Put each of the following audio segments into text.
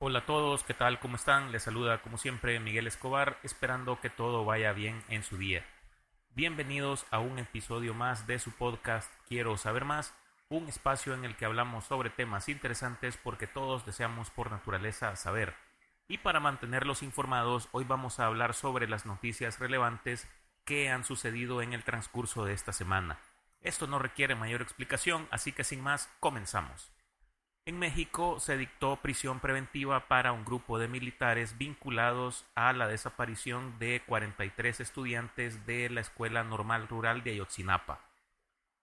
Hola a todos, ¿qué tal? ¿Cómo están? Les saluda como siempre Miguel Escobar, esperando que todo vaya bien en su día. Bienvenidos a un episodio más de su podcast Quiero saber más, un espacio en el que hablamos sobre temas interesantes porque todos deseamos por naturaleza saber. Y para mantenerlos informados, hoy vamos a hablar sobre las noticias relevantes que han sucedido en el transcurso de esta semana. Esto no requiere mayor explicación, así que sin más, comenzamos. En México se dictó prisión preventiva para un grupo de militares vinculados a la desaparición de 43 estudiantes de la Escuela Normal Rural de Ayotzinapa.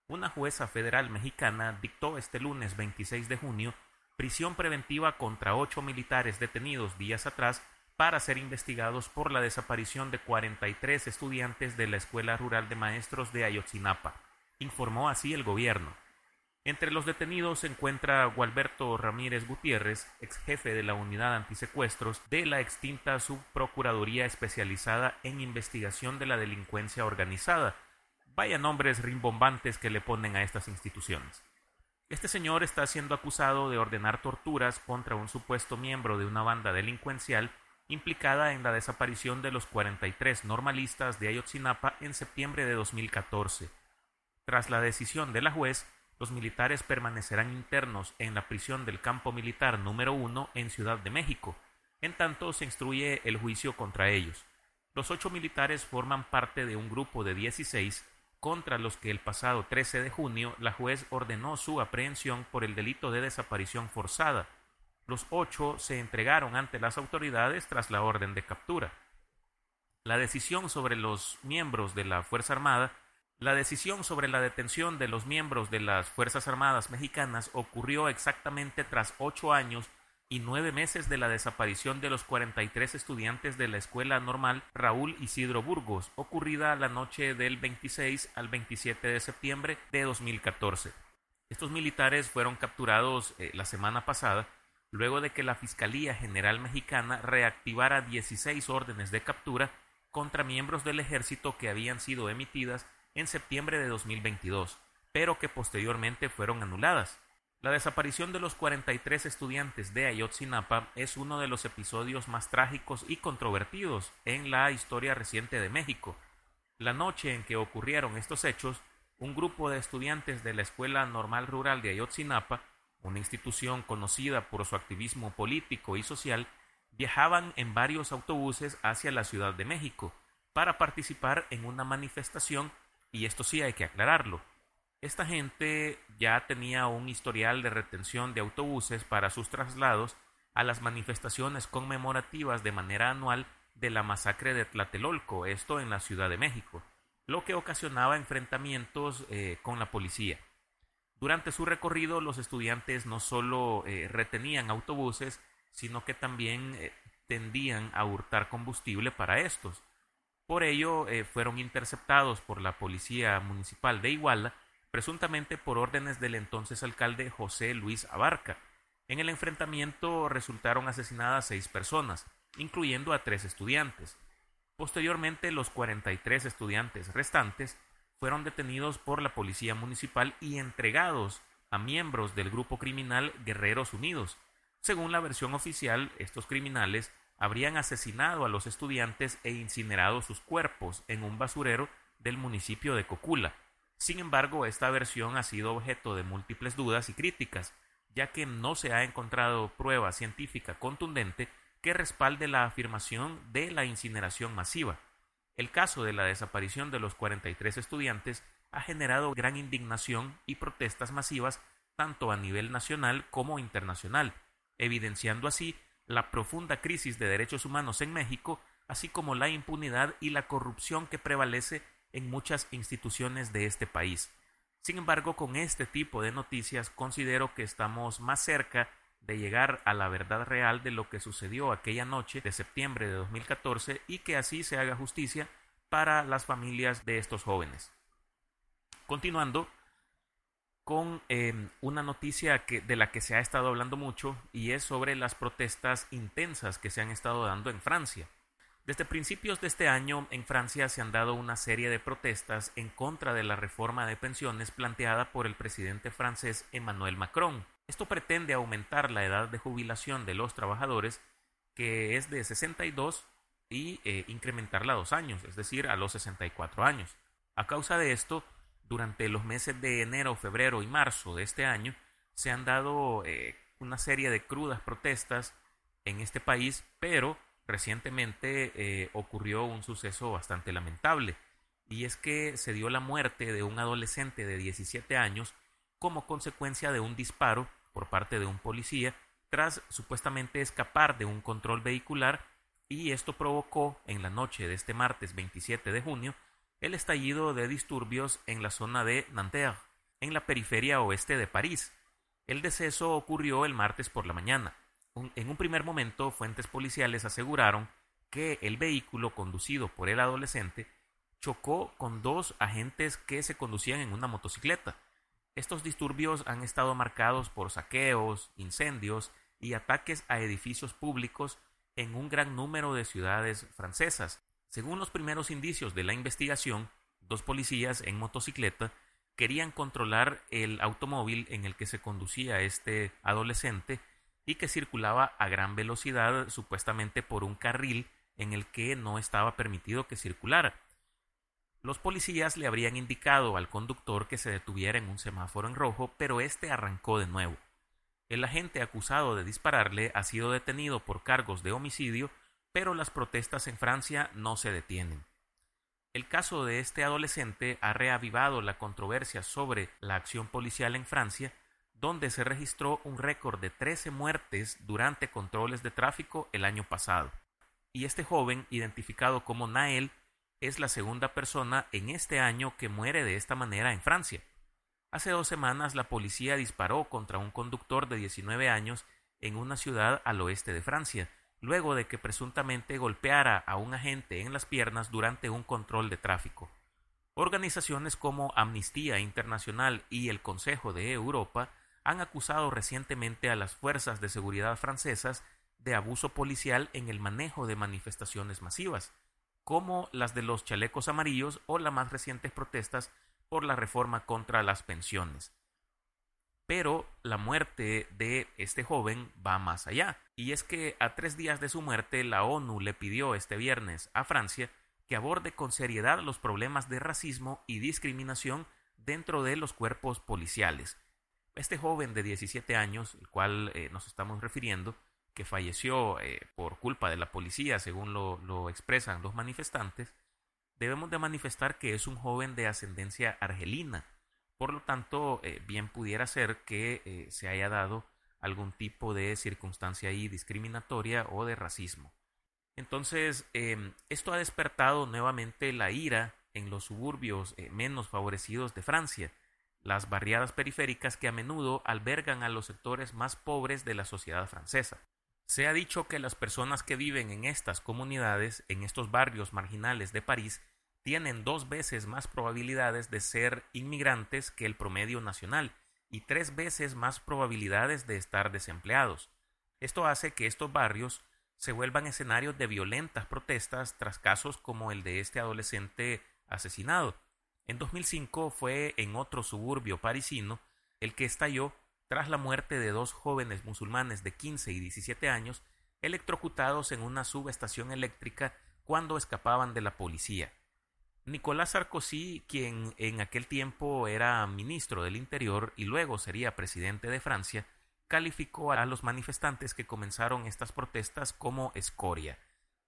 Una jueza federal mexicana dictó este lunes 26 de junio prisión preventiva contra ocho militares detenidos días atrás para ser investigados por la desaparición de 43 estudiantes de la Escuela Rural de Maestros de Ayotzinapa, informó así el gobierno. Entre los detenidos se encuentra Gualberto Ramírez Gutiérrez, ex jefe de la unidad antisecuestros de la extinta subprocuraduría especializada en investigación de la delincuencia organizada. Vaya nombres rimbombantes que le ponen a estas instituciones. Este señor está siendo acusado de ordenar torturas contra un supuesto miembro de una banda delincuencial implicada en la desaparición de los 43 normalistas de Ayotzinapa en septiembre de 2014. Tras la decisión de la juez, los militares permanecerán internos en la prisión del campo militar número 1 en Ciudad de México. En tanto, se instruye el juicio contra ellos. Los ocho militares forman parte de un grupo de 16 contra los que el pasado 13 de junio la juez ordenó su aprehensión por el delito de desaparición forzada. Los ocho se entregaron ante las autoridades tras la orden de captura. La decisión sobre los miembros de la Fuerza Armada la decisión sobre la detención de los miembros de las Fuerzas Armadas mexicanas ocurrió exactamente tras ocho años y nueve meses de la desaparición de los 43 estudiantes de la Escuela Normal Raúl Isidro Burgos, ocurrida la noche del 26 al 27 de septiembre de 2014. Estos militares fueron capturados eh, la semana pasada luego de que la Fiscalía General Mexicana reactivara 16 órdenes de captura contra miembros del ejército que habían sido emitidas en septiembre de 2022, pero que posteriormente fueron anuladas. La desaparición de los 43 estudiantes de Ayotzinapa es uno de los episodios más trágicos y controvertidos en la historia reciente de México. La noche en que ocurrieron estos hechos, un grupo de estudiantes de la Escuela Normal Rural de Ayotzinapa, una institución conocida por su activismo político y social, viajaban en varios autobuses hacia la Ciudad de México para participar en una manifestación y esto sí hay que aclararlo, esta gente ya tenía un historial de retención de autobuses para sus traslados a las manifestaciones conmemorativas de manera anual de la masacre de Tlatelolco, esto en la Ciudad de México, lo que ocasionaba enfrentamientos eh, con la policía. Durante su recorrido, los estudiantes no solo eh, retenían autobuses, sino que también eh, tendían a hurtar combustible para estos. Por ello, eh, fueron interceptados por la Policía Municipal de Iguala, presuntamente por órdenes del entonces alcalde José Luis Abarca. En el enfrentamiento resultaron asesinadas seis personas, incluyendo a tres estudiantes. Posteriormente, los 43 estudiantes restantes fueron detenidos por la Policía Municipal y entregados a miembros del grupo criminal Guerreros Unidos. Según la versión oficial, estos criminales habrían asesinado a los estudiantes e incinerado sus cuerpos en un basurero del municipio de Cocula. Sin embargo, esta versión ha sido objeto de múltiples dudas y críticas, ya que no se ha encontrado prueba científica contundente que respalde la afirmación de la incineración masiva. El caso de la desaparición de los 43 estudiantes ha generado gran indignación y protestas masivas tanto a nivel nacional como internacional, evidenciando así la profunda crisis de derechos humanos en México, así como la impunidad y la corrupción que prevalece en muchas instituciones de este país. Sin embargo, con este tipo de noticias considero que estamos más cerca de llegar a la verdad real de lo que sucedió aquella noche de septiembre de 2014 y que así se haga justicia para las familias de estos jóvenes. Continuando, con em, una noticia de la que se ha estado hablando mucho y es sobre las protestas intensas que se han estado dando en Francia. Desde principios de este año en Francia se han dado una serie de protestas en contra de la reforma de pensiones planteada por el presidente francés Emmanuel Macron. Esto pretende aumentar la edad de jubilación de los trabajadores, que es de 62, y eh, incrementarla a dos años, es decir, a los 64 años. A causa de esto, durante los meses de enero, febrero y marzo de este año, se han dado eh, una serie de crudas protestas en este país, pero recientemente eh, ocurrió un suceso bastante lamentable, y es que se dio la muerte de un adolescente de 17 años como consecuencia de un disparo por parte de un policía tras supuestamente escapar de un control vehicular y esto provocó en la noche de este martes 27 de junio el estallido de disturbios en la zona de Nanterre, en la periferia oeste de París. El deceso ocurrió el martes por la mañana. En un primer momento, fuentes policiales aseguraron que el vehículo conducido por el adolescente chocó con dos agentes que se conducían en una motocicleta. Estos disturbios han estado marcados por saqueos, incendios y ataques a edificios públicos en un gran número de ciudades francesas. Según los primeros indicios de la investigación, dos policías en motocicleta querían controlar el automóvil en el que se conducía este adolescente y que circulaba a gran velocidad supuestamente por un carril en el que no estaba permitido que circulara. Los policías le habrían indicado al conductor que se detuviera en un semáforo en rojo, pero este arrancó de nuevo. El agente acusado de dispararle ha sido detenido por cargos de homicidio, pero las protestas en Francia no se detienen. El caso de este adolescente ha reavivado la controversia sobre la acción policial en Francia, donde se registró un récord de 13 muertes durante controles de tráfico el año pasado. Y este joven, identificado como Nael, es la segunda persona en este año que muere de esta manera en Francia. Hace dos semanas la policía disparó contra un conductor de 19 años en una ciudad al oeste de Francia, luego de que presuntamente golpeara a un agente en las piernas durante un control de tráfico. Organizaciones como Amnistía Internacional y el Consejo de Europa han acusado recientemente a las fuerzas de seguridad francesas de abuso policial en el manejo de manifestaciones masivas, como las de los chalecos amarillos o las más recientes protestas por la reforma contra las pensiones. Pero la muerte de este joven va más allá, y es que a tres días de su muerte la ONU le pidió este viernes a Francia que aborde con seriedad los problemas de racismo y discriminación dentro de los cuerpos policiales. Este joven de 17 años, el cual eh, nos estamos refiriendo, que falleció eh, por culpa de la policía, según lo expresan los manifestantes, debemos de manifestar que es un joven de ascendencia argelina. Por lo tanto, eh, bien pudiera ser que eh, se haya dado algún tipo de circunstancia ahí discriminatoria o de racismo. Entonces, em, esto ha despertado nuevamente la ira en los suburbios eh, menos favorecidos de Francia, las barriadas periféricas que a menudo albergan a los sectores más pobres de la sociedad francesa. Se ha dicho que las personas que viven en estas comunidades, en estos barrios marginales de París, tienen dos veces más probabilidades de ser inmigrantes que el promedio nacional y tres veces más probabilidades de estar desempleados. Esto hace que estos barrios se vuelvan escenarios de violentas protestas tras casos como el de este adolescente asesinado. En 2005 fue en otro suburbio parisino el que estalló tras la muerte de dos jóvenes musulmanes de 15 y 17 años electrocutados en una subestación eléctrica cuando escapaban de la policía. Nicolás Sarkozy, quien en aquel tiempo era ministro del Interior y luego sería presidente de Francia, calificó a los manifestantes que comenzaron estas protestas como escoria.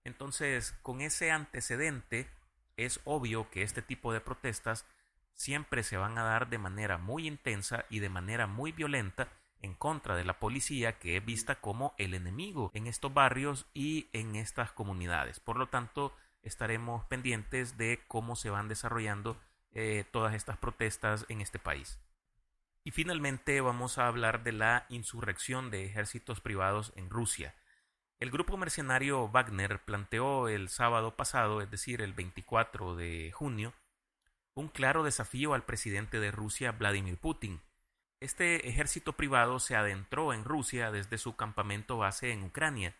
Entonces, con ese antecedente, es obvio que este tipo de protestas siempre se van a dar de manera muy intensa y de manera muy violenta en contra de la policía que es vista como el enemigo en estos barrios y en estas comunidades. Por lo tanto, estaremos pendientes de cómo se van desarrollando eh, todas estas protestas en este país. Y finalmente vamos a hablar de la insurrección de ejércitos privados en Rusia. El grupo mercenario Wagner planteó el sábado pasado, es decir, el 24 de junio, un claro desafío al presidente de Rusia, Vladimir Putin. Este ejército privado se adentró en Rusia desde su campamento base en Ucrania,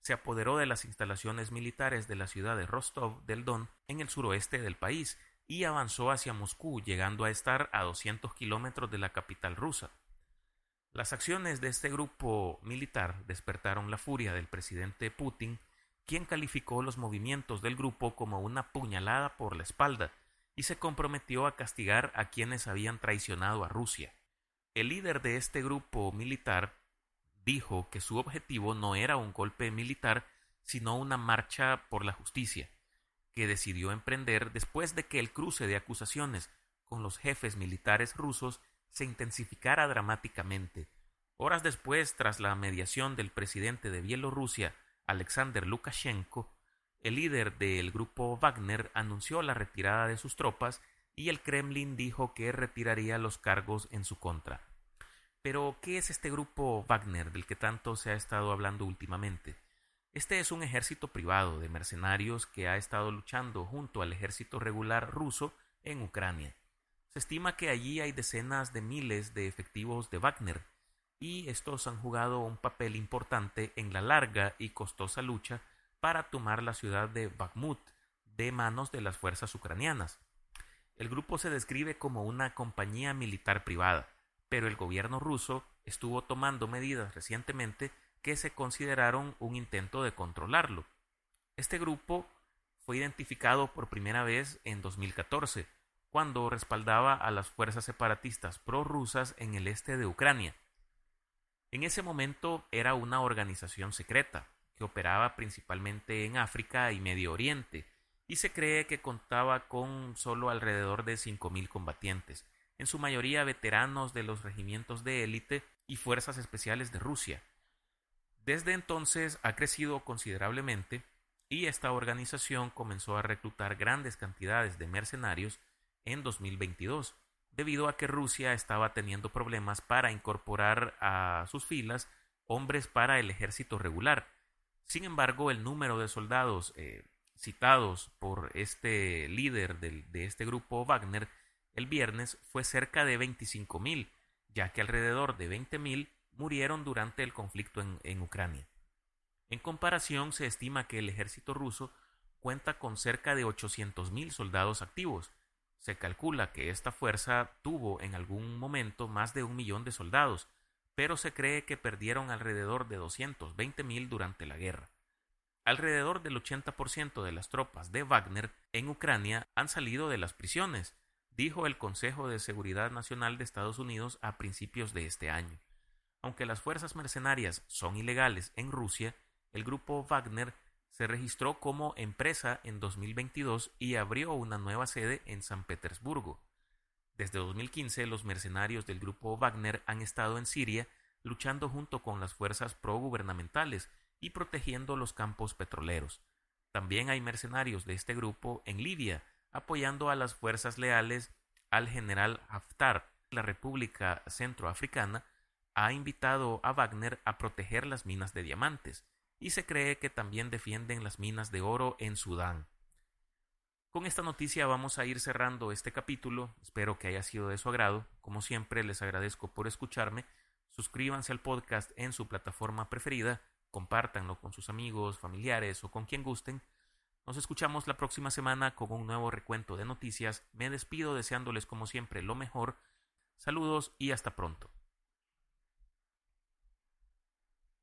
se apoderó de las instalaciones militares de la ciudad de Rostov del Don en el suroeste del país y avanzó hacia Moscú, llegando a estar a 200 kilómetros de la capital rusa. Las acciones de este grupo militar despertaron la furia del presidente Putin, quien calificó los movimientos del grupo como una puñalada por la espalda y se comprometió a castigar a quienes habían traicionado a Rusia. El líder de este grupo militar dijo que su objetivo no era un golpe militar, sino una marcha por la justicia, que decidió emprender después de que el cruce de acusaciones con los jefes militares rusos se intensificara dramáticamente. Horas después, tras la mediación del presidente de Bielorrusia, Alexander Lukashenko, el líder del grupo Wagner anunció la retirada de sus tropas y el Kremlin dijo que retiraría los cargos en su contra. Pero, ¿qué es este grupo Wagner del que tanto se ha estado hablando últimamente? Este es un ejército privado de mercenarios que ha estado luchando junto al ejército regular ruso en Ucrania. Se estima que allí hay decenas de miles de efectivos de Wagner, y estos han jugado un papel importante en la larga y costosa lucha para tomar la ciudad de Bakhmut de manos de las fuerzas ucranianas. El grupo se describe como una compañía militar privada, pero el gobierno ruso estuvo tomando medidas recientemente que se consideraron un intento de controlarlo. Este grupo fue identificado por primera vez en 2014 cuando respaldaba a las fuerzas separatistas prorrusas en el este de Ucrania. En ese momento era una organización secreta, que operaba principalmente en África y Medio Oriente, y se cree que contaba con solo alrededor de 5.000 combatientes, en su mayoría veteranos de los regimientos de élite y fuerzas especiales de Rusia. Desde entonces ha crecido considerablemente y esta organización comenzó a reclutar grandes cantidades de mercenarios en 2022, debido a que Rusia estaba teniendo problemas para incorporar a sus filas hombres para el ejército regular. Sin embargo, el número de soldados eh, citados por este líder de este grupo Wagner el viernes fue cerca de 25.000, ya que alrededor de 20.000 murieron durante el conflicto en, en Ucrania. En comparación, se estima que el ejército ruso cuenta con cerca de 800.000 soldados activos, se calcula que esta fuerza tuvo en algún momento más de un millón de soldados, pero se cree que perdieron alrededor de 220.000 durante la guerra. Alrededor del 80% de las tropas de Wagner en Ucrania han salido de las prisiones, dijo el Consejo de Seguridad Nacional de Estados Unidos a principios de este año. Aunque las fuerzas mercenarias son ilegales en Rusia, el grupo Wagner se registró como empresa en 2022 y abrió una nueva sede en San Petersburgo. Desde 2015 los mercenarios del grupo Wagner han estado en Siria luchando junto con las fuerzas progubernamentales y protegiendo los campos petroleros. También hay mercenarios de este grupo en Libia, apoyando a las fuerzas leales al general Haftar. La República Centroafricana ha invitado a Wagner a proteger las minas de diamantes y se cree que también defienden las minas de oro en Sudán. Con esta noticia vamos a ir cerrando este capítulo, espero que haya sido de su agrado, como siempre les agradezco por escucharme, suscríbanse al podcast en su plataforma preferida, compártanlo con sus amigos, familiares o con quien gusten, nos escuchamos la próxima semana con un nuevo recuento de noticias, me despido deseándoles como siempre lo mejor, saludos y hasta pronto.